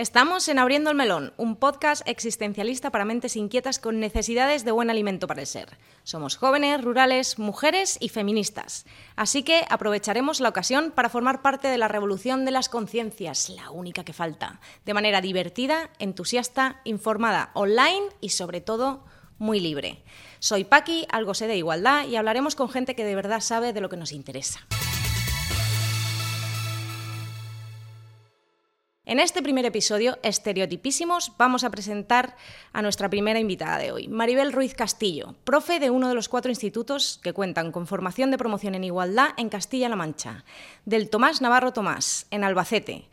Estamos en Abriendo el Melón, un podcast existencialista para mentes inquietas con necesidades de buen alimento para el ser. Somos jóvenes, rurales, mujeres y feministas. Así que aprovecharemos la ocasión para formar parte de la revolución de las conciencias, la única que falta, de manera divertida, entusiasta, informada, online y sobre todo muy libre. Soy Paqui, algo sé de igualdad y hablaremos con gente que de verdad sabe de lo que nos interesa. En este primer episodio, Estereotipísimos, vamos a presentar a nuestra primera invitada de hoy, Maribel Ruiz Castillo, profe de uno de los cuatro institutos que cuentan con formación de promoción en igualdad en Castilla-La Mancha, del Tomás Navarro Tomás, en Albacete.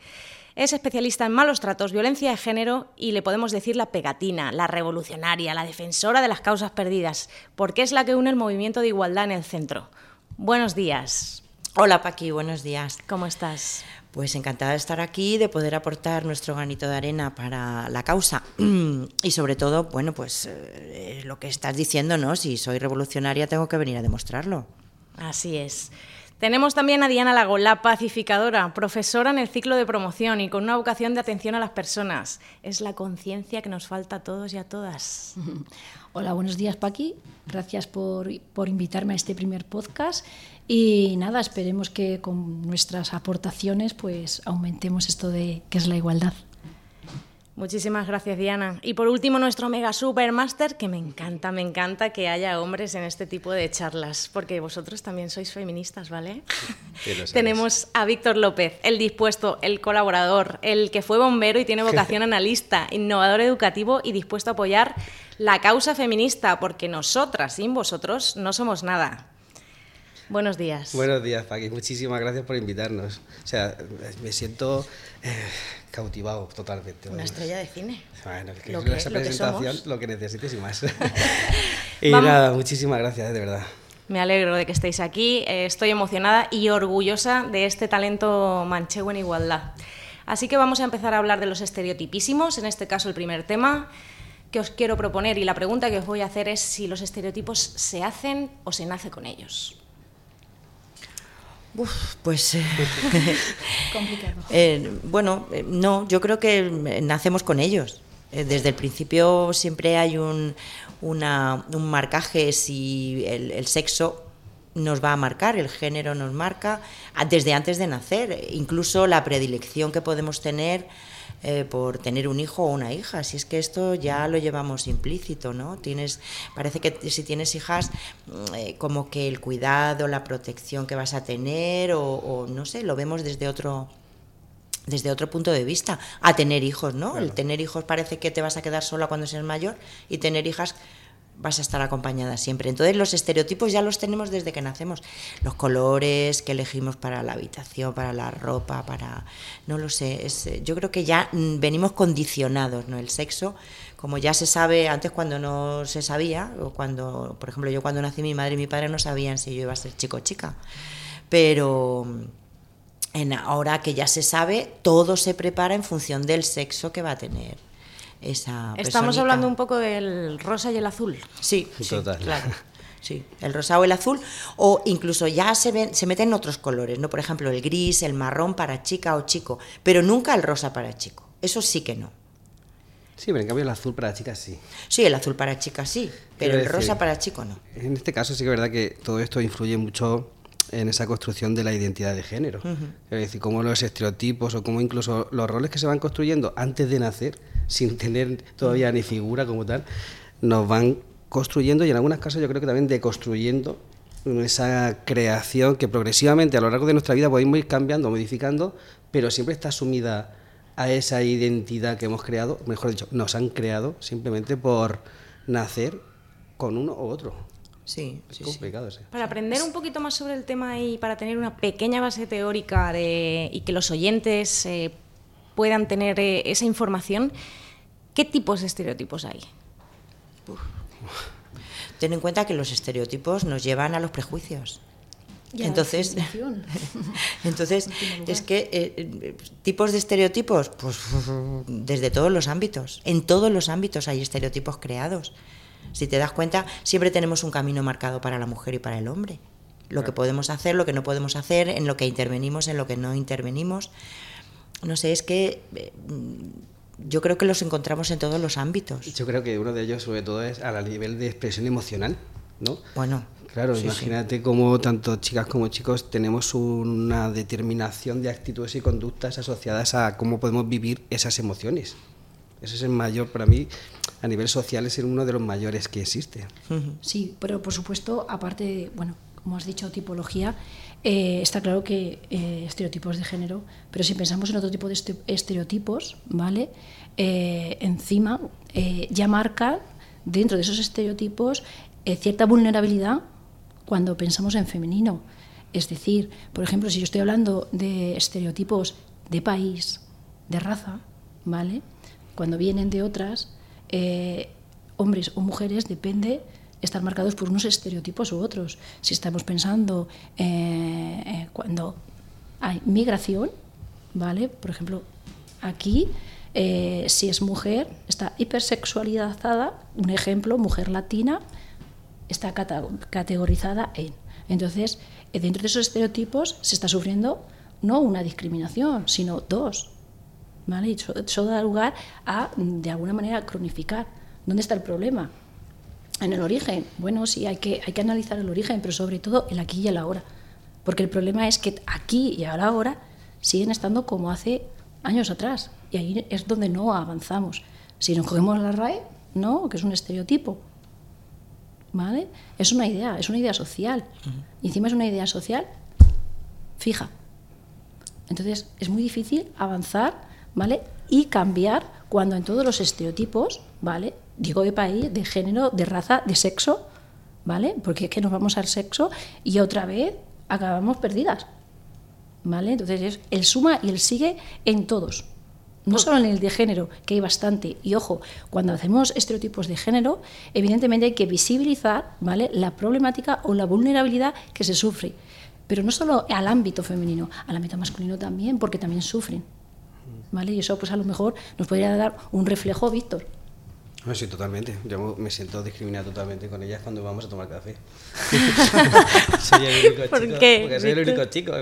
Es especialista en malos tratos, violencia de género y le podemos decir la pegatina, la revolucionaria, la defensora de las causas perdidas, porque es la que une el movimiento de igualdad en el centro. Buenos días. Hola Paqui, buenos días. ¿Cómo estás? Pues encantada de estar aquí, de poder aportar nuestro granito de arena para la causa y sobre todo, bueno, pues eh, lo que estás diciendo, ¿no? Si soy revolucionaria tengo que venir a demostrarlo. Así es. Tenemos también a Diana Lago, la pacificadora, profesora en el ciclo de promoción y con una vocación de atención a las personas. Es la conciencia que nos falta a todos y a todas. Hola, buenos días Paqui. Gracias por, por invitarme a este primer podcast y nada, esperemos que con nuestras aportaciones pues aumentemos esto de que es la igualdad. Muchísimas gracias, Diana. Y por último, nuestro mega supermaster, que me encanta, me encanta que haya hombres en este tipo de charlas, porque vosotros también sois feministas, ¿vale? Tenemos a Víctor López, el dispuesto, el colaborador, el que fue bombero y tiene vocación analista, innovador educativo y dispuesto a apoyar la causa feminista, porque nosotras, sin vosotros, no somos nada. Buenos días. Buenos días, Paqui. Muchísimas gracias por invitarnos. O sea, me siento eh, cautivado totalmente. Una estrella de cine. Bueno, que lo que, esa presentación, lo que necesites y más. y nada, muchísimas gracias, de verdad. Me alegro de que estéis aquí. Eh, estoy emocionada y orgullosa de este talento manchego en igualdad. Así que vamos a empezar a hablar de los estereotipísimos, en este caso el primer tema que os quiero proponer y la pregunta que os voy a hacer es si los estereotipos se hacen o se nace con ellos pues eh, complicado. Eh, bueno, eh, no, yo creo que nacemos con ellos. desde el principio siempre hay un, un marcaje si el, sexo nos va a marcar, el género nos marca desde antes de nacer, incluso la predilección que podemos tener eh, por tener un hijo o una hija. Si es que esto ya lo llevamos implícito, ¿no? Tienes, parece que si tienes hijas, mm, eh, como que el cuidado, la protección que vas a tener, o, no sé, lo vemos desde otro desde otro punto de vista, a tener hijos, ¿no? El tener hijos parece que te vas a quedar sola cuando seas mayor y tener hijas vas a estar acompañada siempre. Entonces los estereotipos ya los tenemos desde que nacemos. Los colores que elegimos para la habitación, para la ropa, para... No lo sé, eh, yo creo que ya mm, venimos condicionados, ¿no? El sexo, como ya se sabe, antes cuando no se sabía, o cuando, por ejemplo, yo cuando nací mi madre y mi padre no sabían si yo iba a ser chico o chica. Pero... En, ahora que ya se sabe, todo se prepara en función del sexo que va a tener esa Estamos hablando un poco del rosa y el azul. Sí, Total. claro. Sí, el rosa o el azul, o incluso ya se, ven, se meten otros colores, ¿no? Por ejemplo, el gris, el marrón para chica o chico, pero nunca el rosa para chico. Eso sí que no. Sí, pero en cambio el azul para chicas sí. Sí, el azul para chicas sí, pero el rosa para chico no. En este caso sí que es verdad que todo esto influye mucho en esa construcción de la identidad de género. Es decir, cómo los estereotipos o cómo incluso los roles que se van construyendo antes de nacer, sin tener todavía ni figura como tal, nos van construyendo y en algunos casos yo creo que también deconstruyendo esa creación que progresivamente a lo largo de nuestra vida podemos ir cambiando, modificando, pero siempre está sumida a esa identidad que hemos creado, mejor dicho, nos han creado simplemente por nacer con uno u otro. Sí, es complicado. Sí. Para aprender un poquito más sobre el tema y para tener una pequeña base teórica de, y que los oyentes eh, puedan tener eh, esa información, ¿qué tipos de estereotipos hay? Ten en cuenta que los estereotipos nos llevan a los prejuicios. entonces, entonces es que eh, tipos de estereotipos, pues desde todos los ámbitos, en todos los ámbitos hay estereotipos creados. Si te das cuenta, siempre tenemos un camino marcado para la mujer y para el hombre. Lo que podemos hacer, lo que no podemos hacer, en lo que intervenimos, en lo que no intervenimos. No sé, es que eh, yo creo que los encontramos en todos los ámbitos. Yo creo que uno de ellos, sobre todo, es a nivel de expresión emocional, ¿no? Bueno. Claro, imagínate cómo tanto chicas como chicos tenemos una determinación de actitudes y conductas asociadas a cómo podemos vivir esas emociones. Ese es el mayor, para mí, a nivel social, es uno de los mayores que existe. Sí, pero por supuesto, aparte, bueno, como has dicho, tipología, eh, está claro que eh, estereotipos de género, pero si pensamos en otro tipo de estereotipos, ¿vale? Eh, encima ya marca dentro de esos estereotipos cierta vulnerabilidad cuando pensamos en femenino. Es decir, por ejemplo, si yo estoy hablando de estereotipos de país, de raza, ¿vale? Cuando vienen de otras, hombres o mujeres, depende están marcados por unos estereotipos u otros. Si estamos pensando eh, eh, cuando hay migración, ¿vale? Por ejemplo, aquí, eh, si es mujer, está hipersexualizada, un ejemplo, mujer latina, está categorizada en. Entonces, dentro de esos estereotipos se está sufriendo no una discriminación, sino dos. ¿Vale? Y eso, eso da lugar a, de alguna manera, cronificar. ¿Dónde está el problema? en el origen. Bueno, sí, hay que, hay que analizar el origen, pero sobre todo el aquí y el ahora. Porque el problema es que aquí y ahora siguen estando como hace años atrás. Y ahí es donde no avanzamos. Si nos cogemos la RAE, no, que es un estereotipo. ¿Vale? Es una idea, es una idea social. Y encima es una idea social fija. Entonces es muy difícil avanzar, ¿vale? Y cambiar cuando en todos los estereotipos, ¿vale? digo de país, de género, de raza, de sexo, ¿vale? Porque es que nos vamos al sexo y otra vez acabamos perdidas, ¿vale? Entonces es el suma y el sigue en todos. No pues solo en el de género, que hay bastante. Y ojo, cuando hacemos estereotipos de género, evidentemente hay que visibilizar ¿vale? la problemática o la vulnerabilidad que se sufre. Pero no solo al ámbito femenino, al ámbito masculino también, porque también sufren. ¿Vale? Y eso pues a lo mejor nos podría dar un reflejo, Víctor, sí, totalmente. Yo me siento discriminado totalmente con ellas cuando vamos a tomar café. soy el único ¿Por chico. Qué? Porque soy el único chico,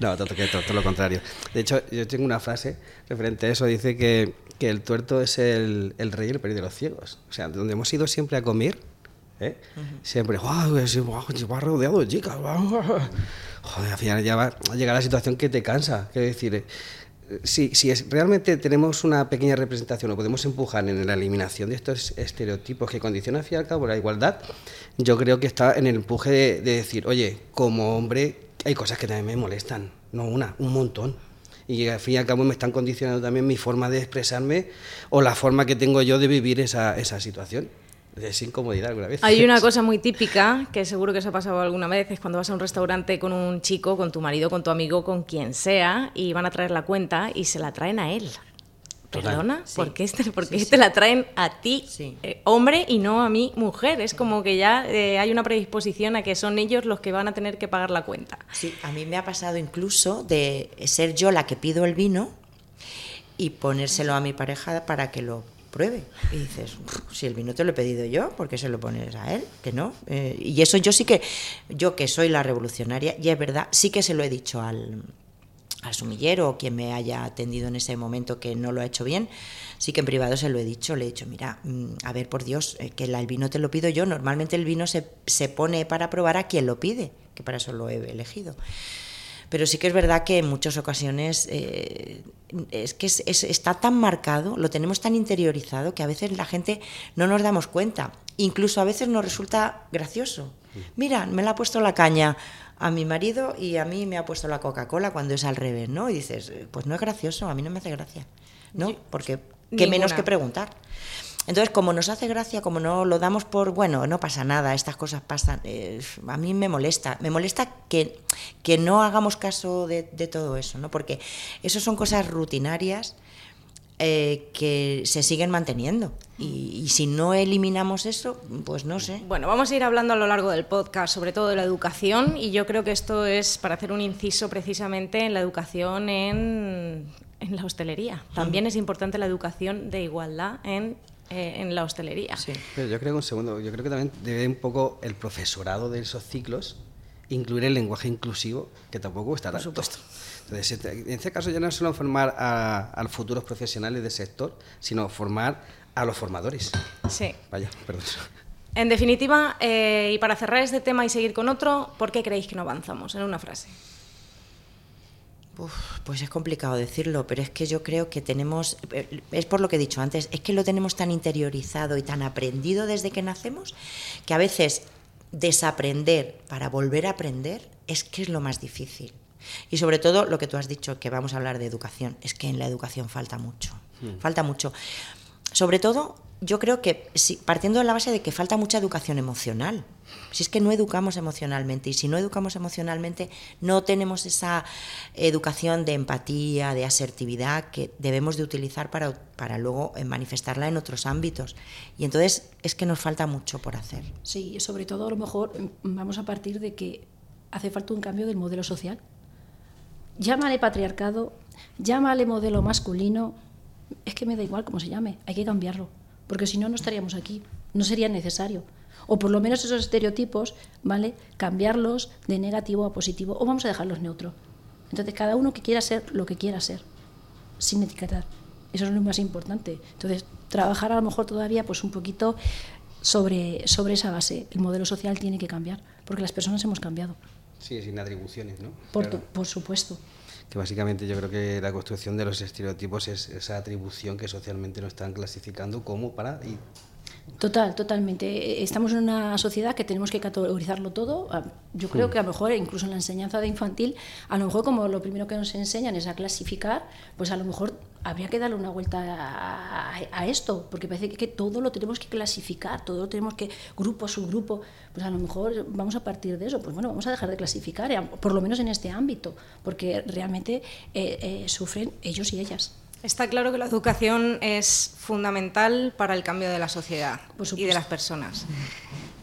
No, todo, todo, lo contrario. De hecho, yo tengo una frase referente a eso. Dice que, que el tuerto es el, el rey y el de los ciegos. O sea, donde hemos ido siempre a comer, ¿eh? siempre, wow, wow, rodeado de chicas. Joder, al final ya va a llegar la situación que te cansa. Quiero decir, si, si es, realmente tenemos una pequeña representación o podemos empujar en la eliminación de estos estereotipos que condicionan y al cabo la igualdad, yo creo que está en el empuje de, decir, oye, como hombre hay cosas que también me molestan, no una, un montón. Y al fin y al cabo me están condicionando también mi forma de expresarme o la forma que tengo yo de vivir esa situación es incomodidad alguna vez. Hay una cosa muy típica que seguro que se ha pasado alguna vez, es cuando vas a un restaurante con un chico, con tu marido, con tu amigo, con quien sea, y van a traer la cuenta y se la traen a él. Perdona, ¿por qué, este, te la traen a ti, eh, hombre, y no a mí, mujer? Es como que ya eh, hay una predisposición a que son ellos los que van a tener que pagar la cuenta. Sí, a mí me ha pasado incluso de ser yo la que pido el vino y ponérselo a mi pareja para que lo pruebe. Y dices, si el vino te lo he pedido yo, ¿por qué se lo pones a él? Que no. Eh, y eso yo sí que, yo que soy la revolucionaria, y es verdad, sí que se lo he dicho al, al sumillero o quien me haya atendido en ese momento que no lo ha hecho bien, sí que en privado se lo he dicho, le he dicho, mira, mm, a ver, por Dios, eh, que el vino te lo pido yo, normalmente el vino se, se pone para probar a quien lo pide, que para eso lo he elegido. Pero sí que es verdad que en muchas ocasiones eh, es que está tan marcado, lo tenemos tan interiorizado que a veces la gente no nos damos cuenta. Incluso a veces nos resulta gracioso. Mira, me la ha puesto la caña a mi marido y a mí me ha puesto la Coca-Cola cuando es al revés, ¿no? Y dices, pues no es gracioso, a mí no me hace gracia, ¿no? Porque qué menos que preguntar. Entonces, como nos hace gracia, como no lo damos por, bueno, no pasa nada, estas cosas pasan, eh, a mí me molesta, me molesta que, que no hagamos caso de, todo eso, ¿no? Porque eso son cosas rutinarias eh, que se siguen manteniendo. Y, y, si no eliminamos eso, pues no sé. Bueno, vamos a ir hablando a lo largo del podcast, sobre todo de la educación, y yo creo que esto es para hacer un inciso precisamente en la educación en, en la hostelería. También es importante la educación de igualdad en eh, en la hostelería. Sí, pero yo creo que un segundo, yo creo que también debe un poco el profesorado de esos ciclos incluir el lenguaje inclusivo, que tampoco está Por supuesto. en este caso ya no es solo formar a, a los futuros profesionales del sector, sino formar a los formadores. Sí. Vaya, perdón. En definitiva, eh, y para cerrar este tema y seguir con otro, ¿por qué creéis que no avanzamos? En una frase. Pues es complicado decirlo, pero es que yo creo que tenemos, eh, es por lo que he dicho antes, es que lo tenemos tan interiorizado y tan aprendido desde que nacemos, que a veces desaprender para volver a aprender es que es lo más difícil. Y sobre todo lo que tú has dicho, que vamos a hablar de educación, es que en la educación falta mucho, hmm. falta mucho. Sobre todo yo creo que partiendo de la base de que falta mucha educación emocional. Si es que no educamos emocionalmente y si no educamos emocionalmente no tenemos esa educación de empatía, de asertividad que debemos de utilizar para, para luego eh, manifestarla en otros ámbitos. Y entonces es que nos falta mucho por hacer. Sí, sobre todo a lo mejor mm, vamos a partir de que hace falta un cambio del modelo social. Llámale patriarcado, llámale modelo masculino, es que me da igual cómo se llame, hay que cambiarlo porque si no, no estaríamos aquí, no sería necesario. O por lo menos esos estereotipos, ¿vale? Cambiarlos de negativo a positivo, o vamos a dejarlos neutros. Entonces, cada uno que quiera ser lo que quiera ser, sin etiquetar. Eso es lo más importante. Entonces, trabajar a lo mejor todavía pues un poquito sobre, sobre esa base. El modelo social tiene que cambiar, porque las personas hemos cambiado. Sí, sin atribuciones, ¿no? Por, por supuesto que básicamente yo creo que la construcción de los estereotipos es esa atribución que socialmente nos están clasificando como para... Total, totalmente. Estamos en una sociedad que tenemos que categorizarlo todo. Ah, yo creo hmm. que a lo mejor, incluso en la enseñanza de infantil, a lo mejor como lo primero que nos enseñan es a clasificar, pues a lo mejor habría que darle una vuelta a, esto, porque parece que, todo lo tenemos que clasificar, todo lo tenemos que, grupo, subgrupo, pues a lo mejor vamos a partir de eso, pues bueno, vamos a dejar de clasificar, eh, por lo menos en este ámbito, porque realmente eh, eh, sufren ellos y ellas. Está claro que la educación es fundamental para el cambio de la sociedad y de las personas.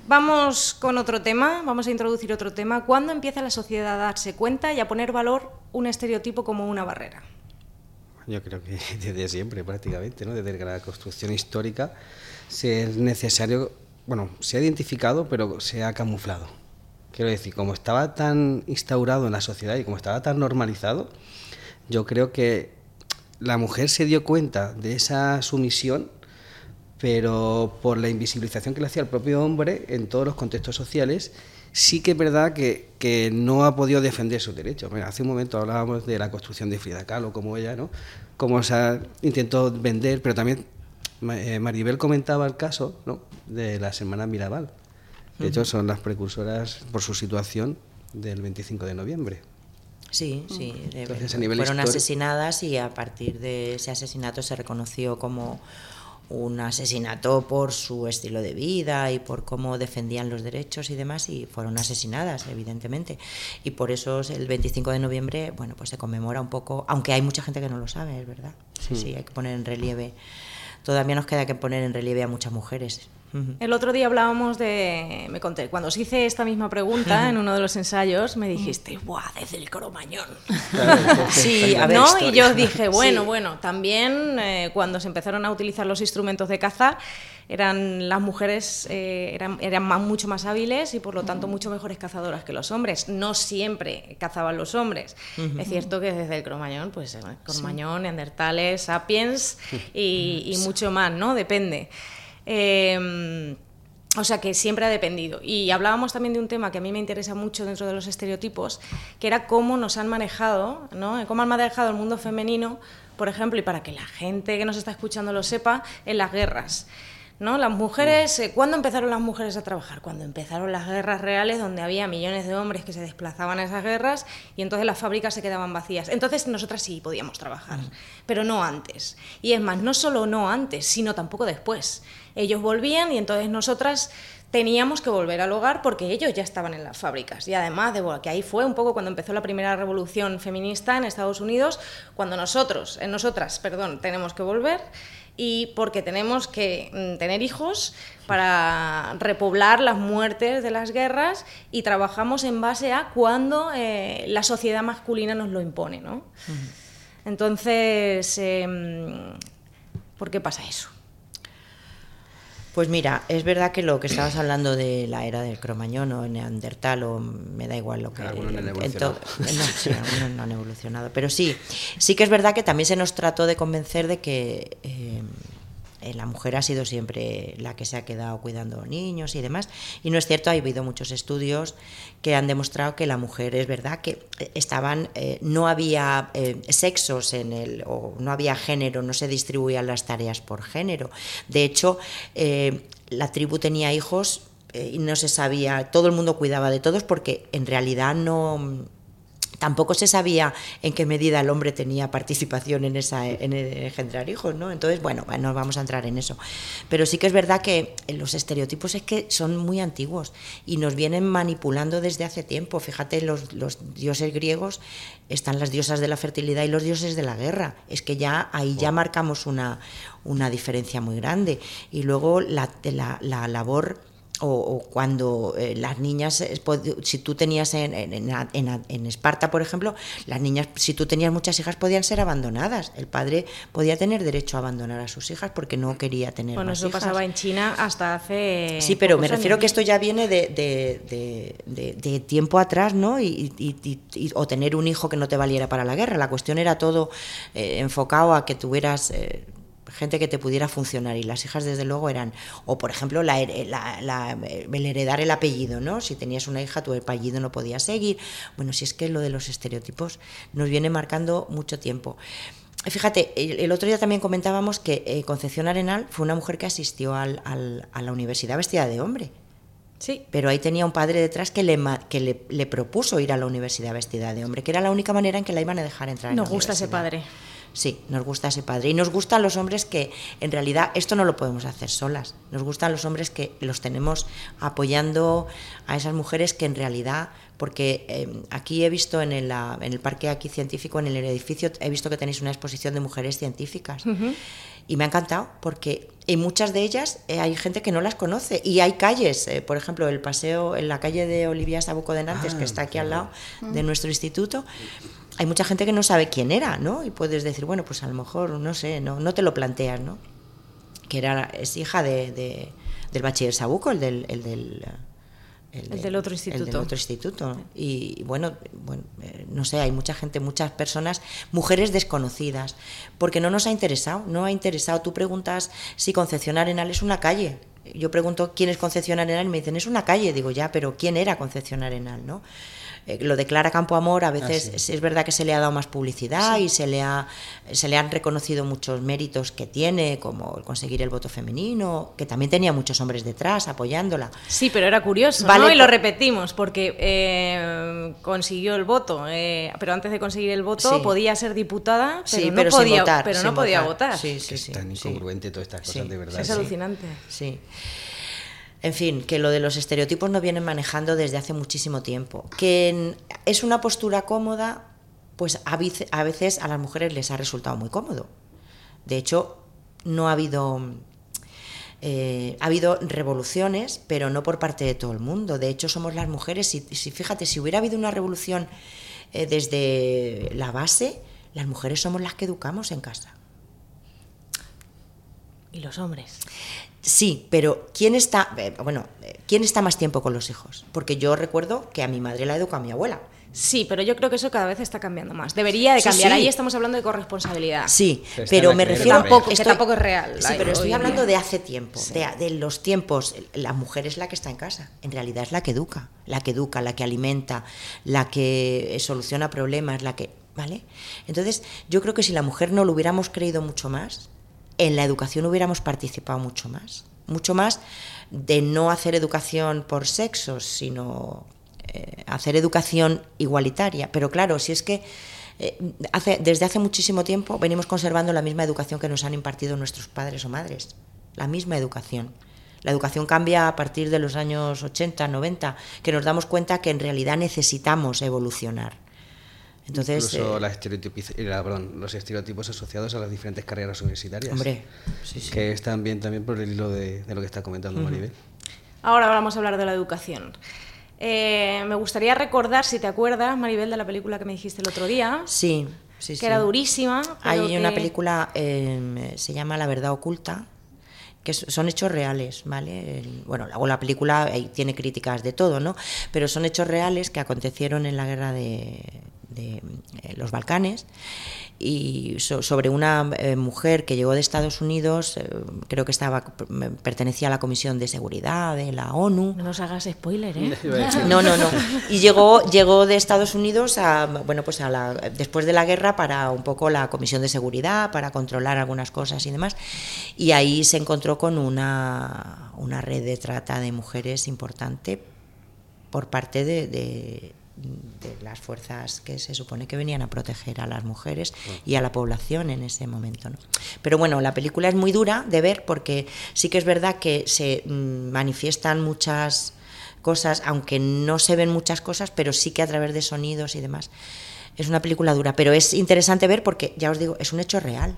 Vamos con otro tema, vamos a introducir otro tema. ¿Cuándo empieza la sociedad a darse cuenta y a poner valor un estereotipo como una barrera? Yo creo que desde siempre prácticamente, ¿no? desde la construcción histórica, se es necesario, bueno, se ha identificado, pero se ha camuflado. Quiero decir, como estaba tan instaurado en la sociedad y como estaba tan normalizado, yo creo que la mujer se dio cuenta de esa sumisión, pero por la invisibilización que le hacía el propio hombre en todos los contextos sociales, sí que es verdad que, que no ha podido defender sus derechos. hace un momento hablábamos de la construcción de Frida Kahlo, como ella, ¿no? Cómo se intentó vender, pero también eh, Maribel comentaba el caso ¿no? de las hermanas Mirabal. De hecho, son las precursoras por su situación del 25 de noviembre. Sí, sí. fueron asesinadas y a partir de ese asesinato se reconoció como un asesinato por su estilo de vida y por cómo defendían los derechos y demás y fueron asesinadas evidentemente. Y por eso el 25 de noviembre bueno pues se conmemora un poco aunque hay mucha gente que no lo sabe es verdad. Sí, sí hay que poner en relieve todavía nos queda que poner en relieve a muchas mujeres el otro día hablábamos de. Me conté, cuando os hice esta misma pregunta en uno de los ensayos, me dijiste, ¡buah, desde el cromañón! sí, a ver, ¿no? Y yo dije, bueno, bueno, también eh, cuando se empezaron a utilizar los instrumentos de caza, eran las mujeres eh, eran, eran mucho más hábiles y por lo tanto mucho mejores cazadoras que los hombres. No siempre cazaban los hombres. Es cierto que desde el cromañón, pues eh, cromañón, neandertales, sapiens y, y mucho más, ¿no? Depende. Em, o sea que siempre ha dependido. Y hablábamos también de un tema que a mí me interesa mucho dentro de los estereotipos, que era cómo nos han manejado, ¿no? cómo han manejado el mundo femenino, por ejemplo, y para que la gente que nos está escuchando lo sepa, en las guerras. ¿no? Las mujeres, eh, ¿cuándo empezaron las mujeres a trabajar? Cuando empezaron las guerras reales, donde había millones de hombres que se desplazaban a esas guerras y entonces las fábricas se quedaban vacías. Entonces nosotras sí podíamos trabajar, pero no antes. Y es más, no solo no antes, sino tampoco después. Ellos volvían y entonces nosotras teníamos que volver al hogar porque ellos ya estaban en las fábricas. Y además, de que ahí fue un poco cuando empezó la primera revolución feminista en Estados Unidos, cuando nosotros, en nosotras, perdón, tenemos que volver y porque tenemos que mm, tener hijos para repoblar las muertes de las guerras y trabajamos en base a cuando eh, la sociedad masculina nos lo impone. ¿no? Entonces, em, ¿por qué pasa eso? Pues mira, es verdad que lo que estabas hablando de la era del cromañón o neandertal o me da igual lo que... Algunos no han evolucionado. no, sí, algunos no han evolucionado. Pero sí, sí que es verdad que también se nos trató de convencer de que... Eh, la mujer ha sido siempre la que se ha quedado cuidando niños y demás. Y no es cierto, ha habido muchos estudios que han demostrado que la mujer es verdad que eh, estaban, eh, no había sexos en el, o no había género, no se distribuían las tareas por género. De hecho, la tribu tenía hijos y no se sabía, todo el mundo cuidaba de todos porque en realidad no Tampoco se sabía en qué medida el hombre tenía participación en, esa, en engendrar hijos, ¿no? Entonces, bueno, no vamos a entrar en eso. Pero sí que es verdad que los estereotipos es que son muy antiguos y nos vienen manipulando desde hace tiempo. Fíjate, los, los dioses griegos están las diosas de la fertilidad y los dioses de la guerra. Es que ya ahí ya marcamos una, una diferencia muy grande. Y luego la, la, la labor o, cuando eh, las niñas, eh, si tú tenías en, en, Esparta, por ejemplo, las niñas, si tú tenías muchas hijas, podían ser abandonadas. El padre podía tener derecho a abandonar a sus hijas porque no quería tener bueno, eso pasaba en China hasta hace. Sí, pero me refiero que esto ya viene de, de, tiempo atrás, ¿no? Y, o tener un hijo que no te valiera para la guerra. La cuestión era todo eh, enfocado a que tuvieras gente que te pudiera funcionar y las hijas desde luego eran, o por ejemplo la, el heredar el apellido, ¿no? Si tenías una hija tu apellido no podía seguir. Bueno, si es que lo de los estereotipos nos viene marcando mucho tiempo. Fíjate, el, otro día también comentábamos que eh, Concepción Arenal fue una mujer que asistió al, a la universidad vestida de hombre. Sí. Pero ahí tenía un padre detrás que, le, que le, propuso ir a la universidad vestida de hombre, que era la única manera en que la iban a dejar entrar. Nos gusta ese padre. Sí, nos gusta ese padre. Y nos gustan los hombres que, en realidad, esto no lo podemos hacer solas. Nos gustan los hombres que los tenemos apoyando a esas mujeres que, en realidad, porque eh, aquí he visto en el, en el, parque aquí científico, en el edificio, he visto que tenéis una exposición de mujeres científicas. Y me ha encantado porque en muchas de ellas eh, hay gente que no las conoce y hay calles, eh, por ejemplo, el paseo en la calle de Olivia Sabuco de Nantes, que ah, está aquí al lado de nuestro instituto, hay mucha gente que no sabe quién era, ¿no? Y puedes decir, bueno, pues a lo mejor, no sé, no, no te lo planteas, ¿no? Que era, es hija de, del bachiller Sabuco, el del... El del el, del otro instituto. El del otro instituto. Y bueno, bueno, eh, no sé, hay mucha gente, muchas personas, mujeres desconocidas, porque no nos ha interesado, no ha interesado. Tú preguntas si Concepción Arenal es una calle. Yo pregunto quién es Concepción Arenal y me dicen, es una calle. Digo, ya, pero ¿quién era Concepción Arenal? ¿no? Eh, lo declara Campo Amor, a veces ah, es, verdad que se le ha dado más publicidad y se le, ha, se le han reconocido muchos méritos que tiene, como conseguir el voto femenino, que también tenía muchos hombres detrás apoyándola. Sí, pero era curioso, vale, ¿no? Y lo repetimos, porque eh, consiguió el voto, eh, pero antes de conseguir el voto podía ser diputada, pero, no, podía, votar, pero no podía votar. Sí, sí, es tan incongruente todas estas cosas, de verdad. Es alucinante. Sí. En fin, que lo de los estereotipos no vienen manejando desde hace muchísimo tiempo. Que es una postura cómoda, pues a veces a las mujeres les ha resultado muy cómodo. De hecho, no ha habido eh, ha habido revoluciones, pero no por parte de todo el mundo. De hecho, somos las mujeres. Si, fíjate, si hubiera habido una revolución eh, desde la base, las mujeres somos las que educamos en casa. ¿Y los hombres? Sí, pero ¿quién está, eh, bueno, eh, ¿quién está más tiempo con los hijos? Porque yo recuerdo que a mi madre la educó a mi abuela. Sí, pero yo creo que eso cada vez está cambiando más. Debería de cambiar. Ahí estamos hablando de corresponsabilidad. Sí, pero, me refiero tampoco, que tampoco es real. Sí, pero estoy hablando de hace tiempo, de, los tiempos. La mujer es la que está en casa. En realidad es la que educa, la que educa, la que alimenta, la que eh, soluciona problemas, la que, ¿vale? Entonces, yo creo que si la mujer no lo hubiéramos creído mucho más, en la educación hubiéramos participado mucho más. Mucho más de no hacer educación por sexos, sino eh, hacer educación igualitaria. Pero claro, si es que eh, hace, desde hace muchísimo tiempo venimos conservando la misma educación que nos han impartido nuestros padres o madres. La misma educación. La educación cambia a partir de los años 80, 90, que nos damos cuenta que en realidad necesitamos evolucionar. Entonces, Incluso eh, los estereotipos asociados a las diferentes carreras universitarias. Hombre, Que están bien también por el hilo de, lo que está comentando Maribel. Ahora vamos a hablar de la educación. Eh, me gustaría recordar, si te acuerdas, Maribel, de la película que me dijiste el otro día. Sí, sí, Que era durísima. Hay una película, eh, se llama La verdad oculta, que son hechos reales, ¿vale? bueno, luego la película tiene críticas de todo, ¿no? Pero son hechos reales que acontecieron en la guerra de, de eh, los Balcanes y sobre una eh, mujer que llegó de Estados Unidos, eh, creo que estaba pertenecía a la Comisión de Seguridad de la ONU. No nos hagas spoiler, ¿eh? No, no, no. Y llegó llegó de Estados Unidos a bueno, pues a la, después de la guerra para un poco la Comisión de Seguridad, para controlar algunas cosas y demás. Y ahí se encontró con una, una red de trata de mujeres importante por parte de de las fuerzas que se supone que venían a proteger a las mujeres y a la población en ese momento. ¿no? Pero bueno, la película es muy dura de ver porque sí que es verdad que se mm, manifiestan muchas cosas, aunque no se ven muchas cosas, pero sí que a través de sonidos y demás. Es una película dura, pero es interesante ver porque, ya os digo, es un hecho real.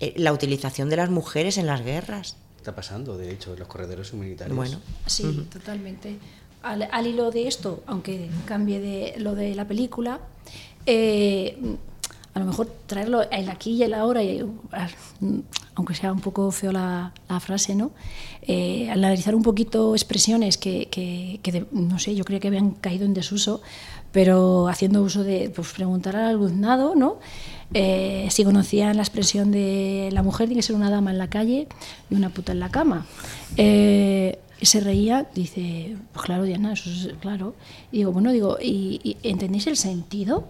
Eh, la utilización de las mujeres en las guerras. Está pasando, de hecho, en los corredores humanitarios. Bueno, sí, totalmente al, hilo de esto, aunque cambie de lo de la película, eh, a lo mejor traerlo el aquí y el ahora, y, aunque sea un poco feo la, frase, ¿no? Eh, analizar un poquito expresiones que, que, no sé, yo creo que habían caído en desuso, pero haciendo uso de pues, preguntar al alumnado, ¿no? Eh, si conocían la expresión de la mujer tiene que ser una dama en la calle y una puta en la cama. Eh, se reía, dice, pues claro, Diana, eso es claro. Y digo, bueno, digo, ¿y, entendéis el sentido?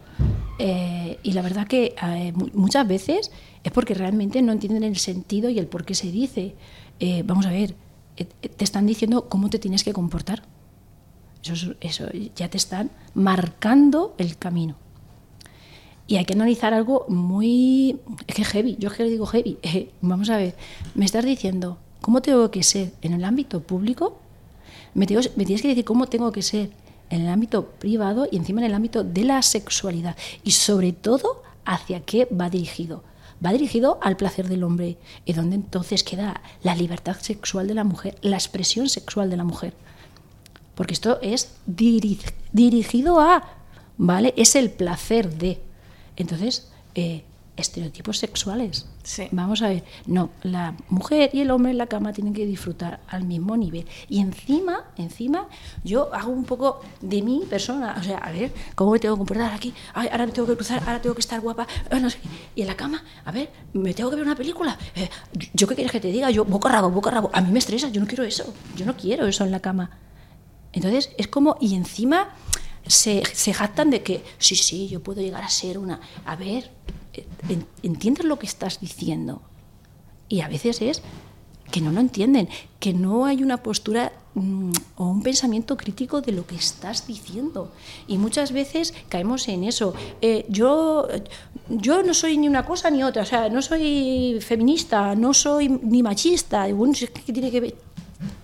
Eh, y la verdad que eh, muchas veces es porque realmente no entienden el sentido y el por qué se dice. Eh, vamos a ver, te están diciendo cómo te tienes que comportar. Eso, eso ya te están marcando el camino. Y hay que analizar algo muy... Es que heavy, yo es que le digo heavy. vamos a ver, me estás diciendo cómo tengo que ser en el ámbito público, me, tienes que decir cómo tengo que ser en el ámbito privado y encima en el ámbito de la sexualidad. Y sobre todo, hacia qué va dirigido. Va dirigido al placer del hombre. ¿Y dónde entonces queda la libertad sexual de la mujer, la expresión sexual de la mujer? Porque esto es dirigido a, ¿vale? Es el placer de. Entonces, eh, estereotipos sexuales. Vamos a ver, no, la mujer y el hombre en la cama tienen que disfrutar al mismo nivel. Y encima, encima, yo hago un poco de mi persona, o sea, a ver, ¿cómo me tengo que comportar aquí? Ay, ahora me tengo que cruzar, ahora tengo que estar guapa, ah, no sé. Y en la cama, a ver, me tengo que ver una película. Eh, ¿Yo qué quieres que te diga? Yo, boca rabo, boca rabo. A mí me estresa, yo no quiero eso, yo no quiero eso en la cama. Entonces, es como, y encima se, jactan de que, sí, sí, yo puedo llegar a ser una... A ver, entiendes lo que estás diciendo. Y a veces es que no lo entienden, que no hay una postura mm, o un pensamiento crítico de lo que estás diciendo. Y muchas veces caemos en eso. Eh, yo, yo no soy ni una cosa ni otra, o sea, no soy feminista, no soy ni machista. ¿qué tiene que ver?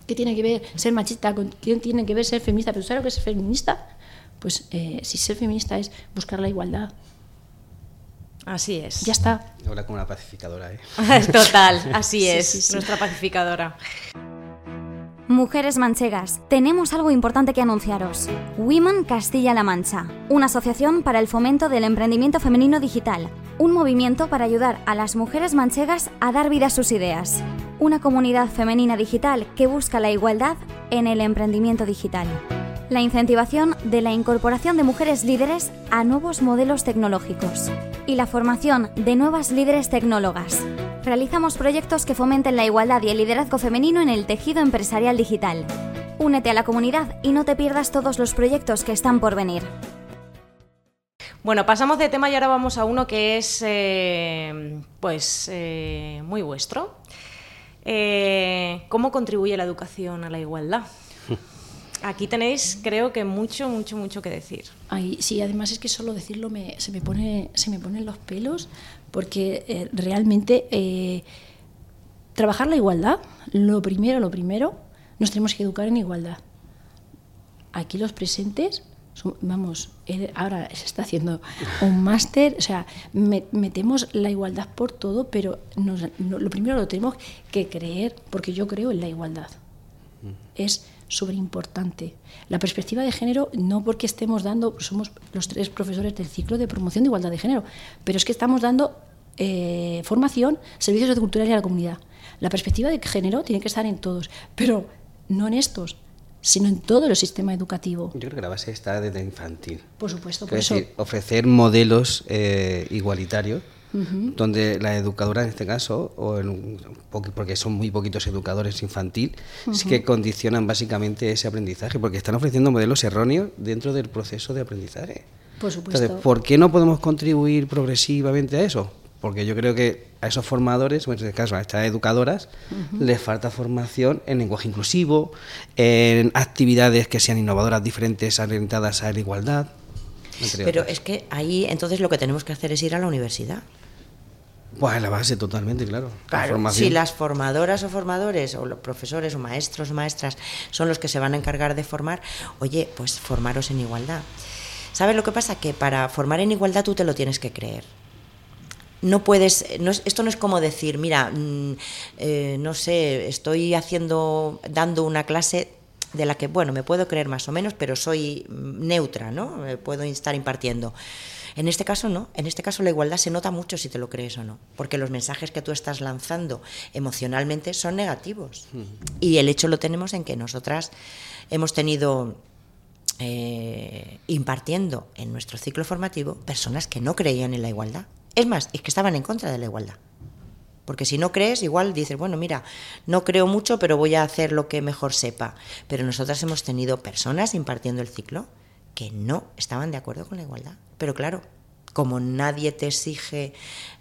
¿Qué tiene que ver ser machista? ¿Qué tiene que ver ser feminista? ¿Pero sabes lo que es feminista? Pues eh, si ser feminista es buscar la igualdad, Así es. Ya está. Habla como una pacificadora, ¿eh? Total, así es, nuestra pacificadora. Mujeres manchegas, tenemos algo importante que anunciaros. Women Castilla-La Mancha, una asociación para el fomento del emprendimiento femenino digital, un movimiento para ayudar a las mujeres manchegas a dar vida a sus ideas, una comunidad femenina digital que busca la igualdad en el emprendimiento digital la incentivación de la incorporación de mujeres líderes a nuevos modelos tecnológicos y la formación de nuevas líderes tecnólogas. Realizamos proyectos que fomenten la igualdad y el liderazgo femenino en el tejido empresarial digital. Únete a la comunidad y no te pierdas todos los proyectos que están por venir. Bueno, pasamos de tema y ahora vamos a uno que es eh, pues eh, muy vuestro. Eh, ¿Cómo contribuye la educación a la igualdad? Aquí tenéis, creo que mucho, mucho, mucho que decir. Ay, sí, además es que solo decirlo me, se, me pone, se me ponen los pelos, porque eh, realmente eh, trabajar la igualdad, lo primero, lo primero, nos tenemos que educar en igualdad. Aquí los presentes, vamos, ahora se está haciendo un máster, o sea, metemos la igualdad por todo, pero lo primero lo tenemos que creer, porque yo creo en la igualdad. Es súper importante. La perspectiva de género, no porque estemos dando, somos los tres profesores del ciclo de promoción de igualdad de género, pero es que estamos dando eh, formación, servicios de cultura y a la comunidad. La perspectiva de género tiene que estar en todos, pero no en estos, sino en todo el sistema educativo. Yo creo que la base está desde infantil. Por supuesto, por eso. ofrecer modelos eh, igualitarios donde la educadora en este caso, o porque son muy poquitos educadores infantil, es que condicionan básicamente ese aprendizaje, porque están ofreciendo modelos erróneos dentro del proceso de aprendizaje. Por supuesto. Entonces, ¿por qué no podemos contribuir progresivamente a eso? Porque yo creo que a esos formadores, o en este caso a estas educadoras, les falta formación en lenguaje inclusivo, en actividades que sean innovadoras, diferentes, orientadas a la igualdad. Pero es que ahí entonces lo que tenemos que hacer es ir a la universidad. Pues la base, totalmente, claro. si las formadoras o formadores, o los profesores o maestros o maestras son los que se van a encargar de formar, oye, pues formaros en igualdad. ¿Sabes lo que pasa? Que para formar en igualdad tú te lo tienes que creer. No puedes, esto no es como decir, mira, mm, eh, no sé, estoy haciendo, dando una clase de la que, bueno, me puedo creer más o menos, pero soy neutra, ¿no? Puedo estar impartiendo. En este caso no, en este caso la igualdad se nota mucho si te lo crees o no, porque los mensajes que tú estás lanzando emocionalmente son negativos. Y el hecho lo tenemos en que nosotras hemos tenido eh, impartiendo en nuestro ciclo formativo personas que no creían en la igualdad. Es más, es que estaban en contra de la igualdad. Porque si no crees, igual dices, bueno, mira, no creo mucho, pero voy a hacer lo que mejor sepa. Pero nosotras hemos tenido personas impartiendo el ciclo que no estaban de acuerdo con la igualdad. Pero claro, como nadie te exige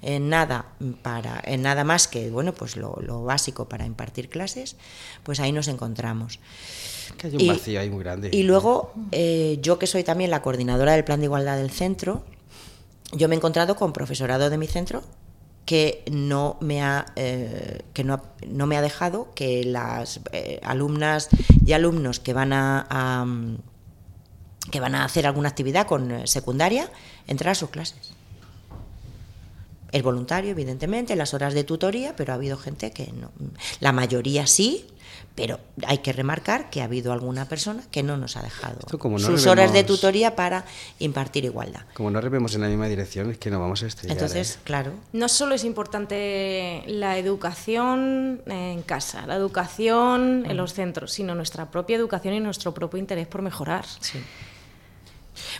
eh, nada para en nada más que bueno pues lo, básico para impartir clases pues ahí nos encontramos que hay un vacío ahí muy grande y luego eh, yo que soy también la coordinadora del plan de igualdad del centro yo me he encontrado con profesorado de mi centro que no me ha eh, que no, no, me ha dejado que las alumnas y alumnos que van a que van a hacer alguna actividad con eh, secundaria, entrar a sus clases. Es voluntario, evidentemente, las horas de tutoría, pero ha habido gente que no. La mayoría sí, pero hay que remarcar que ha habido alguna persona que no nos ha dejado sus horas de tutoría para impartir igualdad. Como no rememos en la misma dirección, es que no vamos a estrellar. Entonces, ¿eh? claro. No solo es importante la educación en casa, la educación en los centros, sino nuestra propia educación y nuestro propio interés por mejorar. Sí.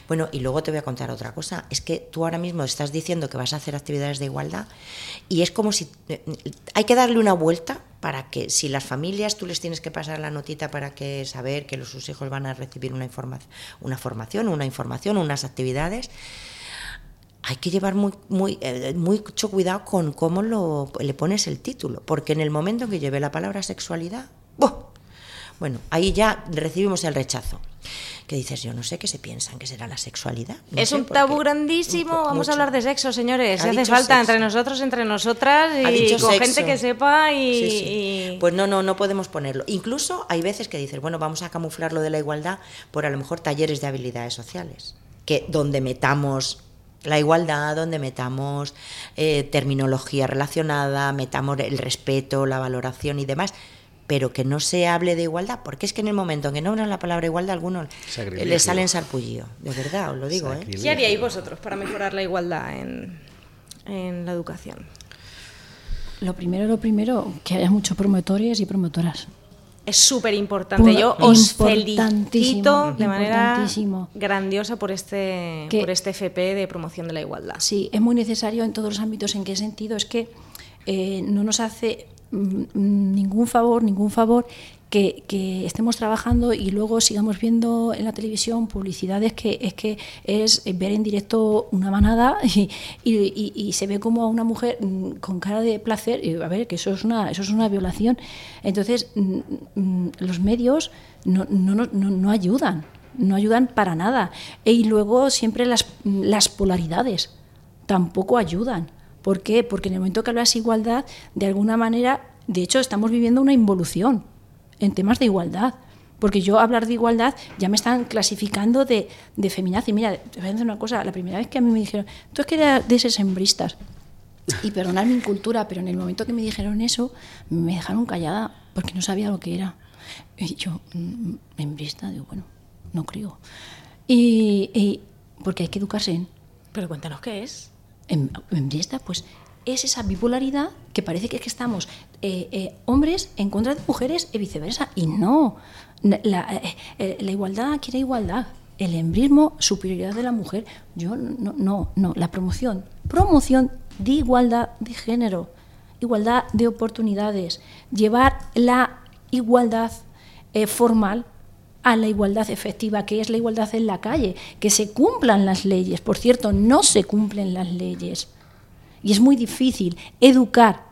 Bueno, y luego te voy a contar otra cosa. Es que tú ahora mismo estás diciendo que vas a hacer actividades de igualdad y es como si eh, hay que darle una vuelta para que si las familias tú les tienes que pasar la notita para que saber que los, sus hijos van a recibir una, una formación, una información, unas actividades, hay que llevar muy, muy, eh, mucho cuidado con cómo lo, le pones el título, porque en el momento en que lleve la palabra sexualidad, bueno, ahí ya recibimos el rechazo que dices, yo no sé qué se piensan que será la sexualidad. es un tabú grandísimo, vamos a hablar de sexo, señores. hace falta entre nosotros, entre nosotras y con gente que sepa y, Pues no, no, no podemos ponerlo. Incluso hay veces que dices, bueno, vamos a camuflar lo de la igualdad por a lo mejor talleres de habilidades sociales, que donde metamos la igualdad, donde metamos eh, terminología relacionada, metamos el respeto, la valoración y demás pero que no se hable de igualdad, porque es que en el momento en que nombran la palabra igualdad, a algunos les salen sarpullido, de verdad, os lo digo. ¿eh? ¿Qué haríais vosotros para mejorar la igualdad en, en la educación? Lo primero, lo primero, que haya muchos promotores y promotoras. Es súper importante. Yo os felicito de manera grandiosa por este, por este FP de promoción de la igualdad. Sí, es muy necesario en todos los ámbitos. ¿En qué sentido? Es que eh, no nos hace ningún favor, ningún favor que, estemos trabajando y luego sigamos viendo en la televisión publicidades que es que es ver en directo una manada y, se ve como a una mujer mm, con cara de placer, y a ver, que eso es una, eso es una violación. Entonces, mm, los medios no, no, no, ayudan, no ayudan para nada. Y luego siempre las, las polaridades tampoco ayudan. ¿Por qué? Porque en el momento que hablas igualdad, de alguna manera, de hecho, estamos viviendo una involución en temas de igualdad. Porque yo hablar de igualdad ya me están clasificando de, de feminazi. Mira, te voy a decir una cosa, la primera vez que a mí me dijeron, tú es que eres de esos hembristas. Y perdonad mi incultura, pero en el momento que me dijeron eso, me dejaron callada porque no sabía lo que era. Y yo, mm, hembrista, digo, bueno, no creo. Y, porque hay que educarse. Pero cuéntanos qué es. En, hembrista, pues es esa bipolaridad que parece que, es que estamos eh, eh, hombres en contra de mujeres y viceversa. Y no, la, eh, la igualdad quiere igualdad. El embrismo, superioridad de la mujer. Yo no, no, no. La promoción, promoción de igualdad de género, igualdad de oportunidades, llevar la igualdad formal a la igualdad efectiva, que es la igualdad en la calle, que se cumplan las leyes. Por cierto, no se cumplen las leyes. Y es muy difícil educar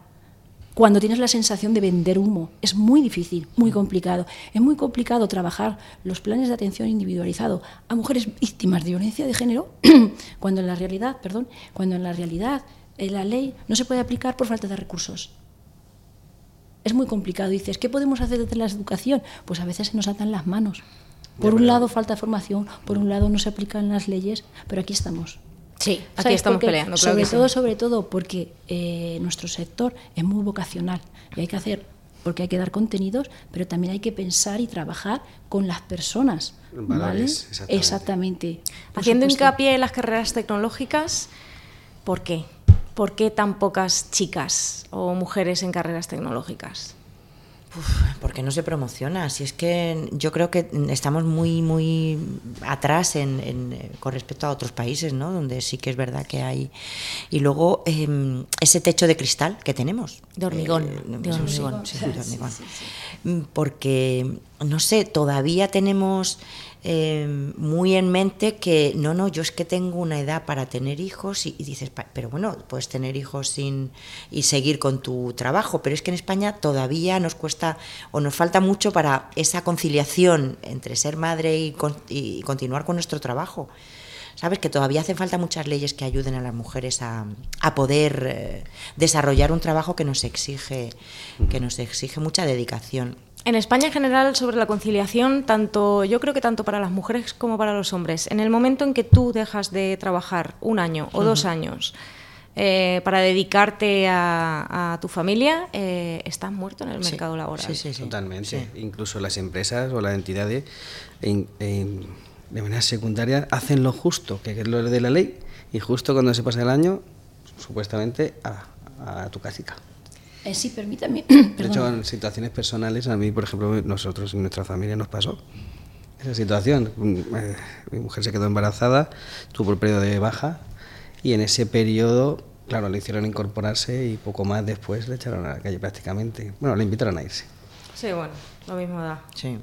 cuando tienes la sensación de vender humo. Es muy difícil, muy complicado. Es muy complicado trabajar los planes de atención individualizado a mujeres víctimas de violencia de género cuando en la realidad, perdón, cuando en la realidad eh, la ley no se puede aplicar por falta de recursos. Es muy complicado. Dices, ¿qué podemos hacer desde la educación? Pues a veces se nos atan las manos. Por un lado falta formación, por un lado no se aplican las leyes, pero aquí estamos. Sí, aquí estamos peleando. sobre todo, sobre todo porque eh, nuestro sector es muy vocacional y hay que hacer, porque hay que dar contenidos, pero también hay que pensar y trabajar con las personas. exactamente. Haciendo hincapié en las carreras tecnológicas, ¿por qué? ¿Por qué tan pocas chicas o mujeres en carreras tecnológicas? porque no se promociona. Si es que yo creo que estamos muy, muy atrás en, con respecto a otros países, ¿no? Donde sí que es verdad que hay. Y luego em, ese techo de cristal que tenemos. De hormigón. Eh, de hormigón. Sí, de hormigón. Porque, no sé, todavía tenemos Em, muy en mente que no, no, yo es que tengo una edad para tener hijos y, dices, pero bueno, puedes tener hijos sin y seguir con tu trabajo, pero es que en España todavía nos cuesta o nos falta mucho para esa conciliación entre ser madre y, y continuar con nuestro trabajo. ¿Sabes? Que todavía hacen falta muchas leyes que ayuden a las mujeres a, a poder eh, desarrollar un trabajo que nos exige, que nos exige mucha dedicación. En España en general sobre la conciliación, tanto yo creo que tanto para las mujeres como para los hombres, en el momento en que tú dejas de trabajar un año o dos años eh, para dedicarte a, tu familia, eh, estás muerto en el mercado laboral. Sí, sí, Totalmente. Incluso las empresas o las entidades de manera secundaria hacen lo justo, que es lo de la ley, y justo cuando se pasa el año, supuestamente a, a tu casica. Eh, sí, permítame. de hecho, en situaciones personales, a mí, por ejemplo, nosotros en nuestra familia nos pasó esa situación. Eh, mi mujer se quedó embarazada, tuvo el periodo de baja y en ese periodo, claro, le hicieron incorporarse y poco más después le echaron a la calle prácticamente. Bueno, le invitaron a irse. Sí, bueno, lo mismo da. Sí.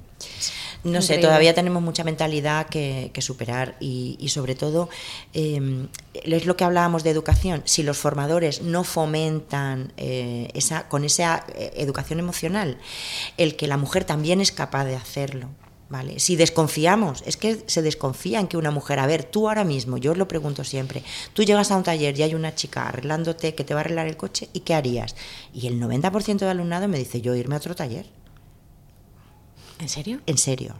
No sé, todavía tenemos mucha mentalidad que, superar y, sobre todo em, es lo que hablábamos de educación. Si los formadores no fomentan eh, esa, con esa eh, educación emocional el que la mujer también es capaz de hacerlo, ¿Vale? Si desconfiamos, es que se desconfía en que una mujer, a ver, tú ahora mismo, yo os lo pregunto siempre, tú llegas a un taller y hay una chica arreglándote que te va a arreglar el coche, ¿y qué harías? Y el 90% del alumnado me dice, yo irme a otro taller. ¿En serio? En serio.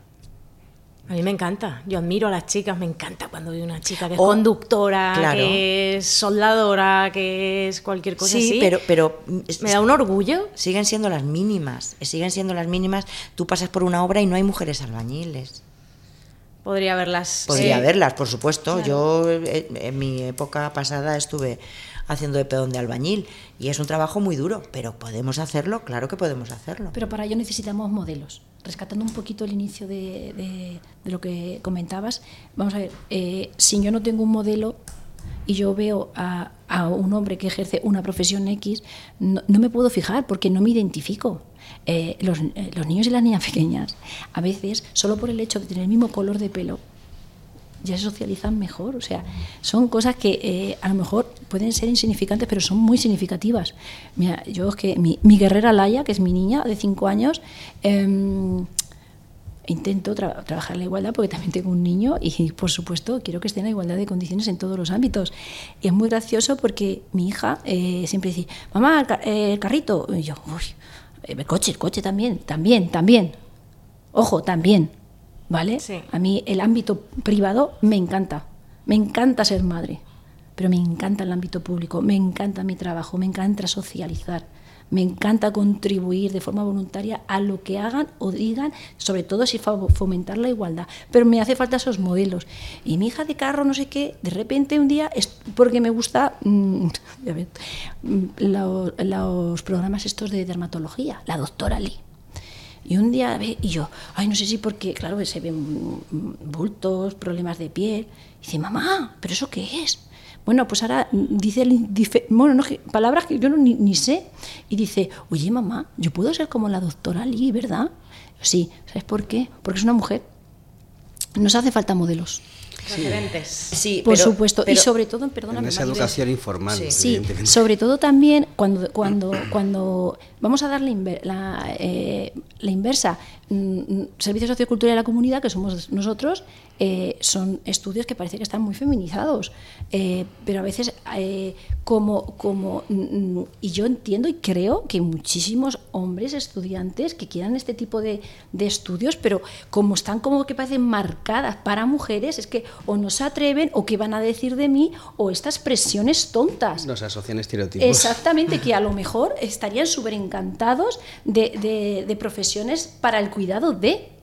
A mí me encanta, yo admiro a las chicas, me encanta cuando veo una chica que es conductora, que es soldadora, que es cualquier cosa sí, así. pero, pero me da un orgullo. Siguen siendo las mínimas, siguen siendo las mínimas. Tú pasas por una obra y no hay mujeres albañiles. Podría verlas. Podría verlas, por supuesto. Yo eh, en mi época pasada estuve haciendo de pedón de albañil y es un trabajo muy duro, pero podemos hacerlo, claro que podemos hacerlo. Pero para ello necesitamos modelos. Rescatando un poquito el inicio de, lo que comentabas, vamos a ver, eh, si yo no tengo un modelo y yo veo a, un hombre que ejerce una profesión X, no, me puedo fijar porque no me identifico. Eh, los, eh, los niños y las niñas pequeñas, a veces, solo por el hecho de tener el mismo color de pelo, ya se socializan mejor. O sea, son cosas que eh, a lo mejor pueden ser insignificantes, pero son muy significativas. Mira, yo es que mi, guerrera Laia, que es mi niña de 5 años, em, intento trabajar la igualdad porque también tengo un niño y, por supuesto, quiero que esté en igualdad de condiciones en todos los ámbitos. Y es muy gracioso porque mi hija eh, siempre dice, mamá, el, carrito. Y yo, uy, el coche, el coche también, también, también. Ojo, también. ¿Vale? A mí el ámbito privado me encanta, me encanta ser madre, pero me encanta el ámbito público, me encanta mi trabajo, me encanta socializar, Me encanta contribuir de forma voluntaria a lo que hagan o digan, sobre todo si fomentar la igualdad. Pero me hace falta esos modelos. Y mi hija de carro, no sé qué, de repente un día, porque me gusta mm, mm, los programas estos de dermatología, la doctora Lee. Y un día ve, y yo, ay, no sé si porque, claro, se ven bultos, problemas de piel. Y dice, mamá, ¿pero eso qué es? Bueno, pues ahora dice bueno, no, palabras que yo no, ni, sé. Y dice, oye mamá, yo puedo ser como la doctora Lee, ¿verdad? Sí, ¿sabes por qué? Porque es una mujer. Nos hace falta modelos. Referentes. Sí, por supuesto. y sobre todo, perdóname. En esa educación informal, sí. sobre todo también cuando, cuando, cuando vamos a dar la, eh, la inversa, mm, mm, Servicio Sociocultural de la Comunidad, que somos nosotros, eh, son estudios que parece que están muy feminizados, eh, pero a veces eh, como, como, mm, y yo entiendo y creo que muchísimos hombres estudiantes que quieran este tipo de, de, estudios, pero como están como que parecen marcadas para mujeres, es que o no se atreven o qué van a decir de mí o estas presiones tontas. Nos asocian estereotipos. Exactamente, que a lo mejor estarían súper encantados de, de, de profesiones para el cuidado de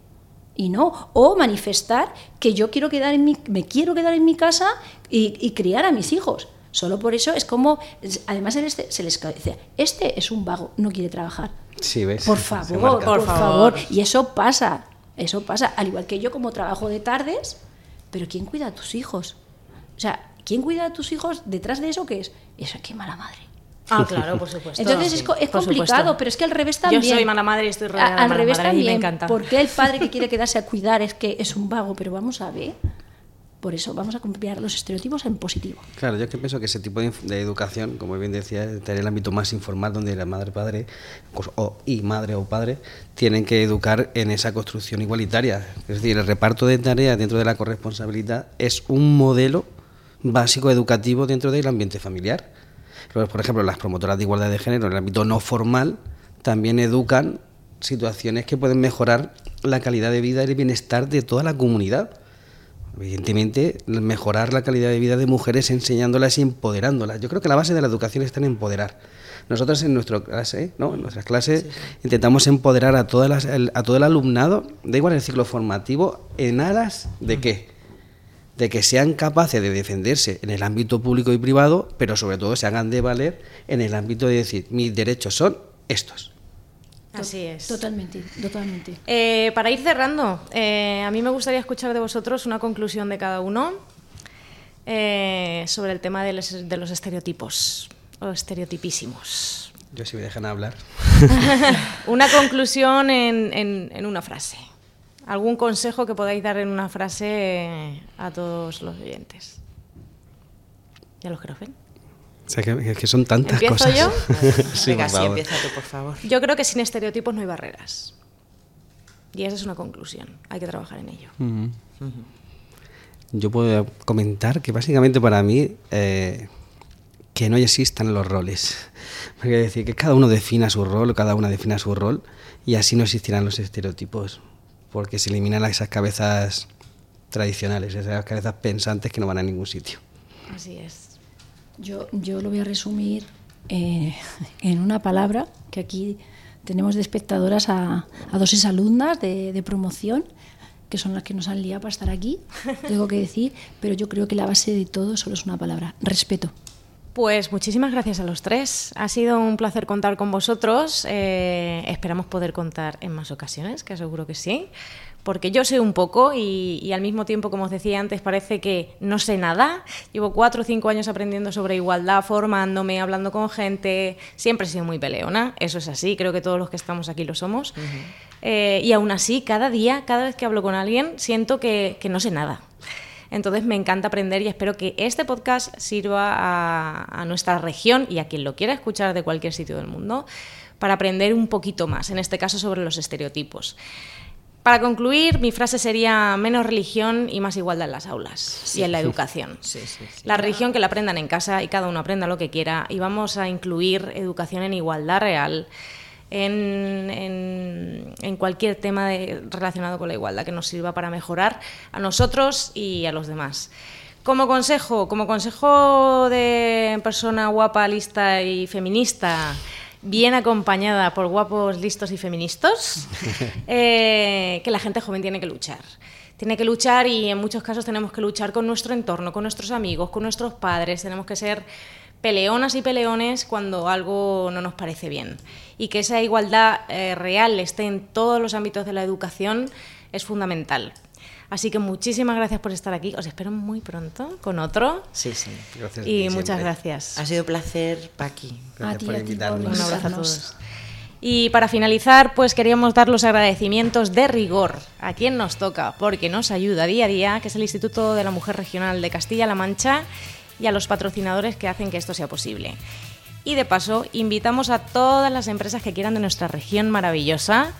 y no o manifestar que yo quiero quedar en mi, me quiero quedar en mi casa y, criar a mis hijos. Solo por eso es como además este, se les dice este es un vago no quiere trabajar. Sí, ¿ves? por favor por, favor. y eso pasa eso pasa. Al igual que yo como trabajo de tardes pero quién cuida a tus hijos o sea quién cuida a tus hijos detrás de eso qué es eso qué mala madre Ah, claro, por supuesto. Entonces es, complicado, pero es que al revés también. Yo soy mala madre y estoy rodeada Al de revés madre también. Y me encanta. Porque el padre que quiere quedarse a cuidar es que es un vago, pero vamos a ver. Por eso vamos a cambiar los estereotipos en positivo. Claro, yo es que pienso que ese tipo de, educación, como bien decía, en el ámbito más informal donde la madre, padre o, y madre o padre tienen que educar en esa construcción igualitaria. Es decir, el reparto de tareas dentro de la corresponsabilidad es un modelo básico educativo dentro del ambiente familiar por ejemplo, las promotoras de igualdad de género en el ámbito no formal también educan situaciones que pueden mejorar la calidad de vida y el bienestar de toda la comunidad. Evidentemente, mejorar la calidad de vida de mujeres enseñándolas y empoderándolas. Yo creo que la base de la educación está en empoderar. Nosotros en nuestra clase, ¿no? en nuestras clases, intentamos empoderar a, todas a todo el alumnado, da igual el ciclo formativo, en aras de qué? De que sean capaces de defenderse en el ámbito público y privado, pero sobre todo se hagan de valer en el ámbito de decir, mis derechos son estos. Así es. Totalmente, totalmente. Eh, para ir cerrando, eh, a mí me gustaría escuchar de vosotros una conclusión de cada uno eh, sobre el tema de los, de los estereotipos, o estereotipísimos. Yo si me dejan hablar. una conclusión en, en, en una frase. ¿Algún consejo que podáis dar en una frase a todos los oyentes? ¿Ya los que nos ven? O sea, que, que son tantas ¿Empiezo cosas. yo? sí, Venga, sí, empieza tú, por favor. Yo creo que sin estereotipos no hay barreras. Y esa es una conclusión. Hay que trabajar en ello. Yo puedo comentar que básicamente para mí eh, que no existan los roles. Porque decir que cada uno defina su rol, cada una defina su rol y así no existirán los estereotipos porque se eliminan esas cabezas tradicionales, esas cabezas pensantes que no van a ningún sitio. Así es. Yo, yo lo voy a resumir eh, en una palabra, que aquí tenemos de espectadoras a, a dos exalumnas de, de promoción, que son las que nos han liado para estar aquí, tengo que decir, pero yo creo que la base de todo solo es una palabra, respeto. Pues muchísimas gracias a los tres. Ha sido un placer contar con vosotros. Eh, esperamos poder contar en más ocasiones, que seguro que sí. Porque yo sé un poco y, y, al mismo tiempo, como os decía antes, parece que no sé nada. Llevo cuatro o cinco años aprendiendo sobre igualdad, formándome, hablando con gente. Siempre he sido muy peleona, eso es así, creo que todos los que estamos aquí lo somos. Uh -huh. eh, y aún así, cada día, cada vez que hablo con alguien, siento que, que no sé nada. Entonces me encanta aprender y espero que este podcast sirva a, a, nuestra región y a quien lo quiera escuchar de cualquier sitio del mundo para aprender un poquito más, en este caso sobre los estereotipos. Para concluir, mi frase sería menos religión y más igualdad en las aulas sí. y en la educación. Sí, sí, la religión que la aprendan en casa y cada uno aprenda lo que quiera y vamos a incluir educación en igualdad real en, en, en cualquier tema de, relacionado con la igualdad que nos sirva para mejorar a nosotros y a los demás. Como consejo, como consejo de persona guapa, lista y feminista, bien acompañada por guapos, listos y feministas, eh, que la gente joven tiene que luchar. Tiene que luchar y en muchos casos tenemos que luchar con nuestro entorno, con nuestros amigos, con nuestros padres. Tenemos que ser peleonas y peleones cuando algo no nos parece bien. Y que esa igualdad eh, real esté en todos los ámbitos de la educación es fundamental. Así que muchísimas gracias por estar aquí. Os espero muy pronto con otro. Sí, sí. Gracias. Y muchas gracias. Ha sido un placer, Paqui. Gracias por invitarnos. Un abrazo a todos. Y para finalizar, pues queríamos dar los agradecimientos de rigor a quien nos toca, porque nos ayuda día a día, que es el Instituto de la Mujer Regional de Castilla-La Mancha, y a los patrocinadores que hacen que esto sea posible. Y de paso, invitamos a todas las empresas que quieran de nuestra región maravillosa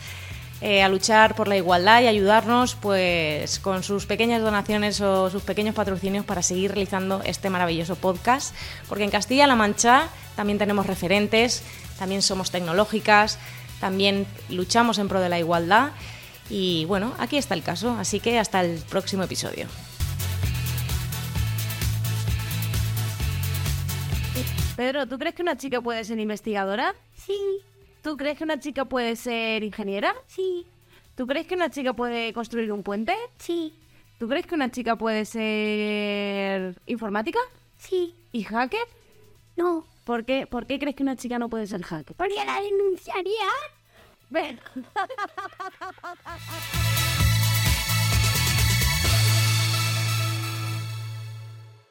eh, a luchar por la igualdad y ayudarnos pues con sus pequeñas donaciones o sus pequeños patrocinios para seguir realizando este maravilloso podcast, porque en Castilla-La Mancha también tenemos referentes, también somos tecnológicas, también luchamos en pro de la igualdad. Y bueno, aquí está el caso, así que hasta el próximo episodio. Pedro, ¿tú crees que una chica puede ser investigadora? Sí. ¿Tú crees que una chica puede ser ingeniera? Sí. ¿Tú crees que una chica puede construir un puente? Sí. ¿Tú crees que una chica puede ser informática? Sí. ¿Y hacker? No. ¿Por qué, ¿Por qué crees que una chica no puede ser hacker? Porque la denunciaría. Ven.